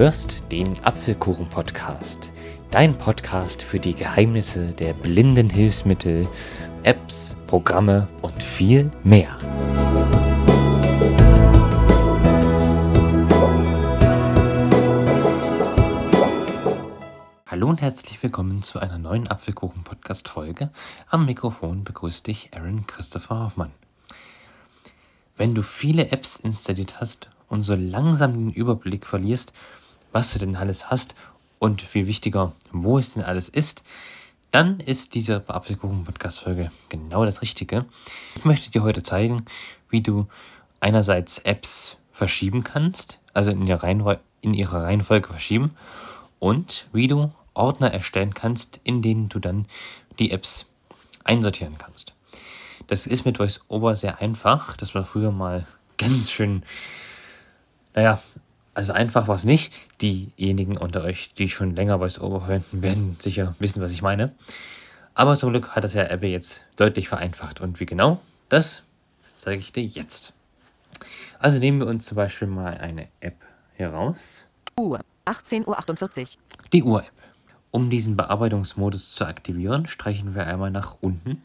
hörst den Apfelkuchen-Podcast, dein Podcast für die Geheimnisse der blinden Hilfsmittel, Apps, Programme und viel mehr. Hallo und herzlich willkommen zu einer neuen Apfelkuchen-Podcast-Folge. Am Mikrofon begrüßt dich Aaron Christopher Hoffmann. Wenn du viele Apps installiert hast und so langsam den Überblick verlierst, was du denn alles hast und viel wichtiger, wo es denn alles ist, dann ist diese Apfelkuchen-Podcast-Folge genau das Richtige. Ich möchte dir heute zeigen, wie du einerseits Apps verschieben kannst, also in, in ihrer Reihenfolge verschieben, und wie du Ordner erstellen kannst, in denen du dann die Apps einsortieren kannst. Das ist mit VoiceOver sehr einfach. Das war früher mal ganz schön naja, also einfach war es nicht. Diejenigen unter euch, die schon länger Voice-Over hören, werden sicher wissen, was ich meine. Aber zum Glück hat das ja Apple jetzt deutlich vereinfacht. Und wie genau, das zeige ich dir jetzt. Also nehmen wir uns zum Beispiel mal eine App heraus. Uhr, 18.48 Uhr. Die Uhr-App. Um diesen Bearbeitungsmodus zu aktivieren, streichen wir einmal nach unten.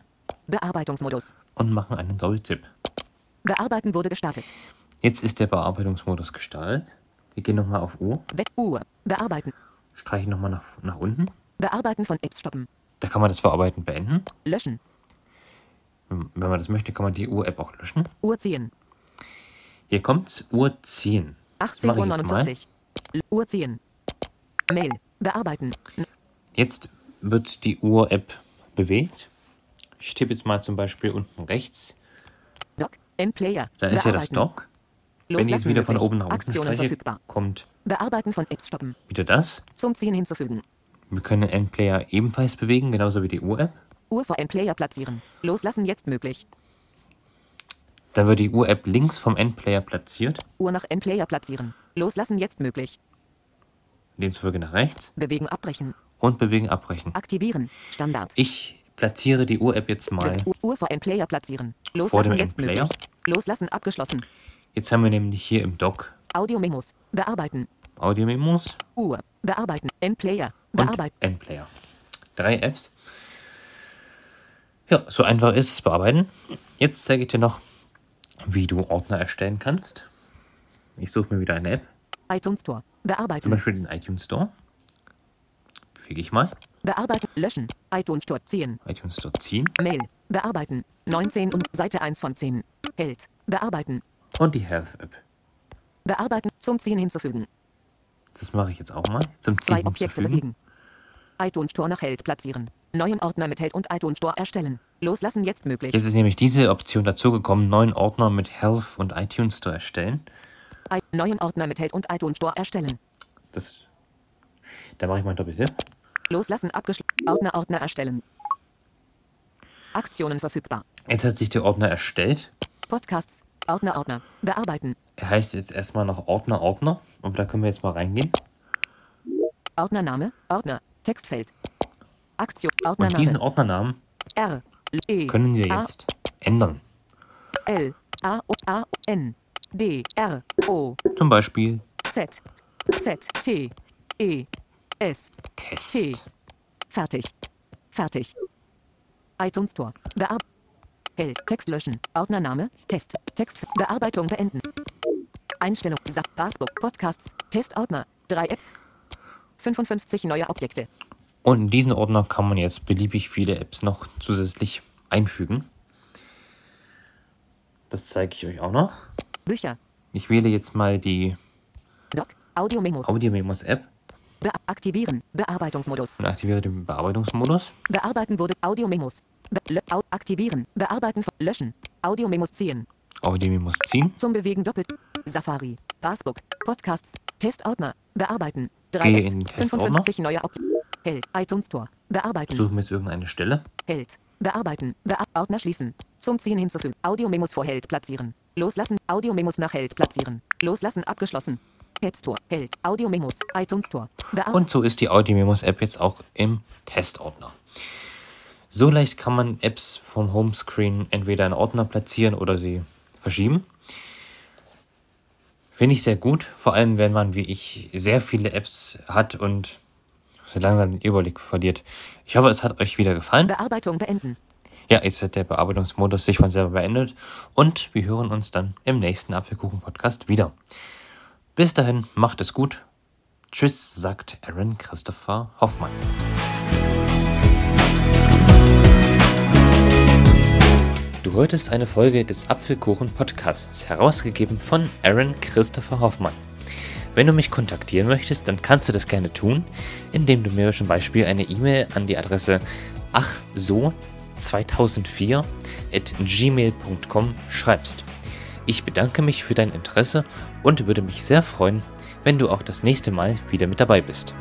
Bearbeitungsmodus. Und machen einen Doppeltipp. Bearbeiten wurde gestartet. Jetzt ist der Bearbeitungsmodus gestartet. Wir gehen nochmal auf U. Uhr. Bearbeiten. Streichen nochmal nach, nach unten. Bearbeiten von Apps stoppen. Da kann man das Bearbeiten beenden. Löschen. Wenn man das möchte, kann man die Uhr-App auch löschen. Uhr 10. Hier kommt Uhr 10. 18.49 Uhr. Uhr 10. Mail. Bearbeiten. Jetzt wird die Uhr-App bewegt. Ich tippe jetzt mal zum Beispiel unten rechts. Doc. M-Player. Da ist ja das Dock. Wenn ich jetzt wieder von oben nach unten Aktionen streiche, kommt Bearbeiten von Apps stoppen. wieder das. Zum Ziehen hinzufügen. Wir können Endplayer ebenfalls bewegen, genauso wie die Uhr-App. Uhr vor M-Player platzieren. Loslassen jetzt möglich. Dann wird die Uhr-App links vom Endplayer platziert, Uhr nach M-Player platzieren. Loslassen jetzt möglich. demzufolge nach rechts Bewegen abbrechen. und bewegen abbrechen. Aktivieren. Standard. Ich platziere die Uhr-App jetzt mal. Uhr, vor M-Player platzieren. Vor Loslassen dem jetzt M-Player? möglich. Loslassen abgeschlossen. Jetzt haben wir nämlich hier im Dock Audio-Memos. Bearbeiten. Audio-Memos Uhr. Bearbeiten. Und Bearbeiten. Endplayer. Drei Apps. Ja, so einfach ist es bearbeiten. Jetzt zeige ich dir noch, wie du Ordner erstellen kannst. Ich suche mir wieder eine App, iTunes Store. zum Bearbeiten. Beispiel den iTunes Store. Bewege ich mal. Bearbeiten. Löschen. iTunes Store 10. iTunes Store ziehen Mail. Bearbeiten. 19 und Seite 1 von 10. Held. Bearbeiten. Und die Health App. Bearbeiten. Zum Ziehen hinzufügen. Das mache ich jetzt auch mal. Zum Ziehen Zwei Objekte bewegen. iTunes Store nach Held platzieren. Neuen Ordner mit Held und iTunes Store erstellen. Loslassen jetzt möglich. Jetzt ist nämlich diese Option dazugekommen, neuen Ordner mit Health und iTunes Store erstellen. I neuen Ordner mit Held und iTunes Store erstellen. Das, da mache ich mal Doppeltipp. Loslassen abgeschlossen. Ordner Ordner erstellen. Aktionen verfügbar. Jetzt hat sich der Ordner erstellt. Podcasts. Ordner Ordner. Bearbeiten. Er heißt jetzt erstmal noch Ordner Ordner. Und da können wir jetzt mal reingehen. Ordnername. Ordner. Textfeld. Aktion. Und diesen Ordnername. Ordnernamen R. E. können wir A. jetzt ändern. L. A. O. A. O, N. D. R. O. Zum Beispiel Z. Z. T. E. S. T. Test. Fertig. Fertig. iTunes Store. Bear Held. Text löschen. Ordnername. Test. Text. Bearbeitung beenden. Einstellung. Sa Facebook. Podcasts. Testordner. Drei Apps. 55 neue Objekte. Und in diesen Ordner kann man jetzt beliebig viele Apps noch zusätzlich einfügen. Das zeige ich euch auch noch. Bücher. Ich wähle jetzt mal die Doc. Audio-Memos. Audio-Memos App Be aktivieren. Bearbeitungsmodus. und aktiviere den Bearbeitungsmodus. Bearbeiten wurde. Audio-Memos. Be lö- au aktivieren. Bearbeiten. Löschen. Audio-Memos ziehen. Audio-Memos ziehen. Zum Bewegen doppelt. Safari. Facebook. Podcasts. Testordner. Bearbeiten. Drei Gehe Apps. in den Testordner. 55 neue Objekte. Held. iTunes Store. Bearbeiten. Suchen wir jetzt irgendeine Stelle. Held. Bearbeiten. Bea Ordner schließen. Zum Ziehen hinzufügen. Audio-Memos vor Held platzieren. Loslassen. Audio-Memos nach Held platzieren. Loslassen abgeschlossen. Head Store. Held. Audio-Memos. iTunes Store. Bearbeiten. Und so ist die Audio-Memos App jetzt auch im Testordner. So leicht kann man Apps vom Homescreen entweder in Ordner platzieren oder sie verschieben. Finde ich sehr gut, vor allem wenn man wie ich sehr viele Apps hat und so langsam den Überblick verliert. Ich hoffe, es hat euch wieder gefallen. Bearbeitung beenden. Ja, jetzt hat der Bearbeitungsmodus sich von selber beendet und wir hören uns dann im nächsten Apfelkuchen-Podcast wieder. Bis dahin, macht es gut. Tschüss, sagt Aaron Christopher Hoffmann. Du hörtest eine Folge des Apfelkuchen-Podcasts, herausgegeben von Aaron Christopher Hoffmann. Wenn du mich kontaktieren möchtest, dann kannst du das gerne tun, indem du mir zum Beispiel eine E-Mail an die Adresse achso2004 at gmail.com schreibst. Ich bedanke mich für dein Interesse und würde mich sehr freuen, wenn du auch das nächste Mal wieder mit dabei bist.